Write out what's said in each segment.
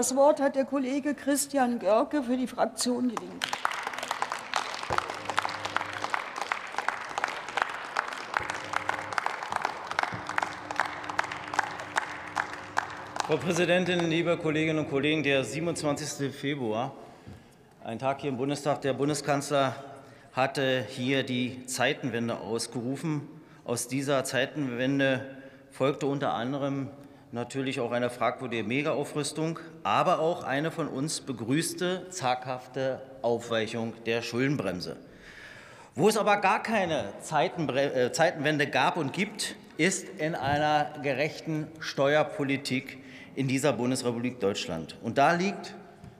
Das Wort hat der Kollege Christian Görke für die Fraktion Die Linke. Frau Präsidentin, liebe Kolleginnen und Kollegen! Der 27. Februar, ein Tag hier im Bundestag. Der Bundeskanzler hatte hier die Zeitenwende ausgerufen. Aus dieser Zeitenwende folgte unter anderem natürlich auch eine fragwürdige Megaaufrüstung, aber auch eine von uns begrüßte zaghafte Aufweichung der Schuldenbremse. Wo es aber gar keine äh, Zeitenwende gab und gibt, ist in einer gerechten Steuerpolitik in dieser Bundesrepublik Deutschland. Und da liegt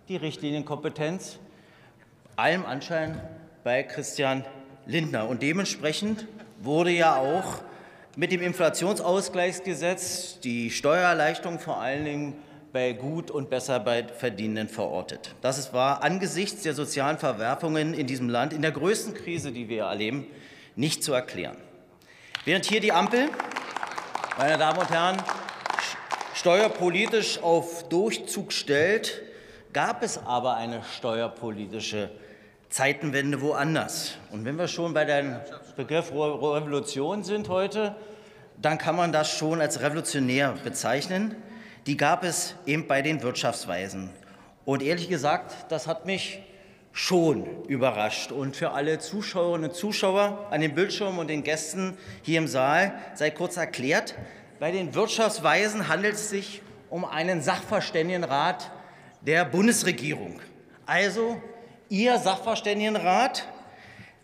die Richtlinienkompetenz allem Anschein bei Christian Lindner. Und dementsprechend wurde ja auch mit dem Inflationsausgleichsgesetz die Steuererleichterung vor allen Dingen bei gut und besser bei Verdienenden verortet. Das war angesichts der sozialen Verwerfungen in diesem Land in der größten Krise, die wir erleben, nicht zu erklären. Während hier die Ampel, meine Damen und Herren, steuerpolitisch auf Durchzug stellt, gab es aber eine steuerpolitische Zeitenwende woanders. Und wenn wir schon bei dem Begriff Revolution sind heute, dann kann man das schon als revolutionär bezeichnen. Die gab es eben bei den Wirtschaftsweisen. Und ehrlich gesagt, das hat mich schon überrascht. Und für alle Zuschauerinnen und Zuschauer an den Bildschirmen und den Gästen hier im Saal sei kurz erklärt, bei den Wirtschaftsweisen handelt es sich um einen Sachverständigenrat der Bundesregierung. Also Ihr Sachverständigenrat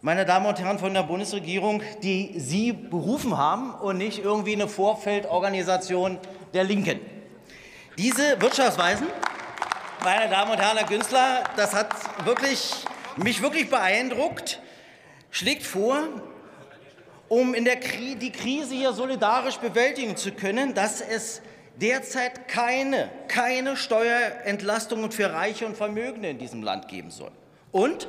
meine Damen und Herren von der Bundesregierung, die Sie berufen haben und nicht irgendwie eine Vorfeldorganisation der Linken. Diese Wirtschaftsweisen, meine Damen und Herren, Herr Günzler, das hat wirklich, mich wirklich beeindruckt, schlägt vor, um in der Kri die Krise hier solidarisch bewältigen zu können, dass es derzeit keine, keine Steuerentlastungen für Reiche und Vermögende in diesem Land geben soll. Und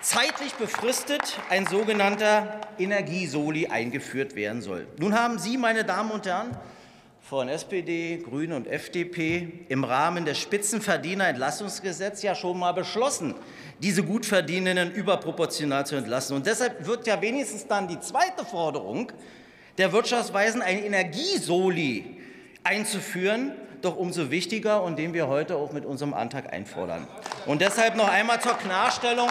zeitlich befristet ein sogenannter Energiesoli eingeführt werden soll. Nun haben Sie, meine Damen und Herren, von SPD, Grüne und FDP im Rahmen des Spitzenverdienerentlastungsgesetzes ja schon mal beschlossen, diese Gutverdienenden überproportional zu entlassen. Und deshalb wird ja wenigstens dann die zweite Forderung der Wirtschaftsweisen, ein Energiesoli einzuführen, doch umso wichtiger und den wir heute auch mit unserem Antrag einfordern. Und deshalb noch einmal zur Klarstellung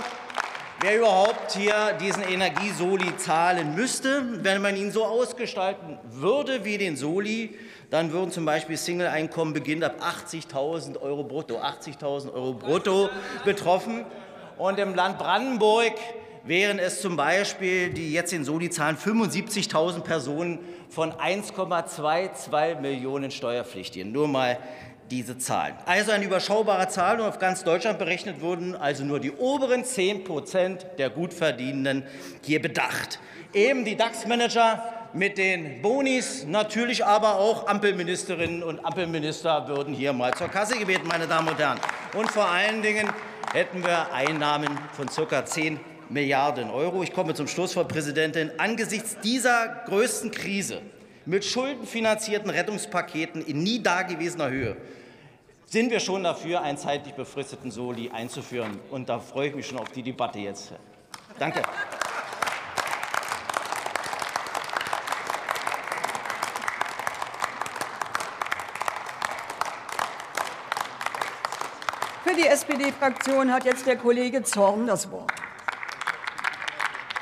wer überhaupt hier diesen Energiesoli zahlen müsste. Wenn man ihn so ausgestalten würde wie den Soli, dann würden zum Beispiel Single-Einkommen beginnend ab 80.000 Euro brutto, 80.000 Euro brutto betroffen. Und im Land Brandenburg wären es zum Beispiel, die jetzt den Soli zahlen, 75.000 Personen von 1,22 Millionen Steuerpflichtigen. Nur mal diese Zahlen. Also eine überschaubare Zahl und auf ganz Deutschland berechnet wurden also nur die oberen 10 Prozent der Gutverdienenden hier bedacht. Eben die DAX-Manager mit den Bonis, natürlich aber auch Ampelministerinnen und Ampelminister würden hier mal zur Kasse gebeten, meine Damen und Herren. Und vor allen Dingen hätten wir Einnahmen von ca. 10 Milliarden Euro. Ich komme zum Schluss, Frau Präsidentin. Angesichts dieser größten Krise mit schuldenfinanzierten Rettungspaketen in nie dagewesener Höhe sind wir schon dafür, einen zeitlich befristeten Soli einzuführen. Und da freue ich mich schon auf die Debatte jetzt. Danke. Für die SPD-Fraktion hat jetzt der Kollege Zorn das Wort.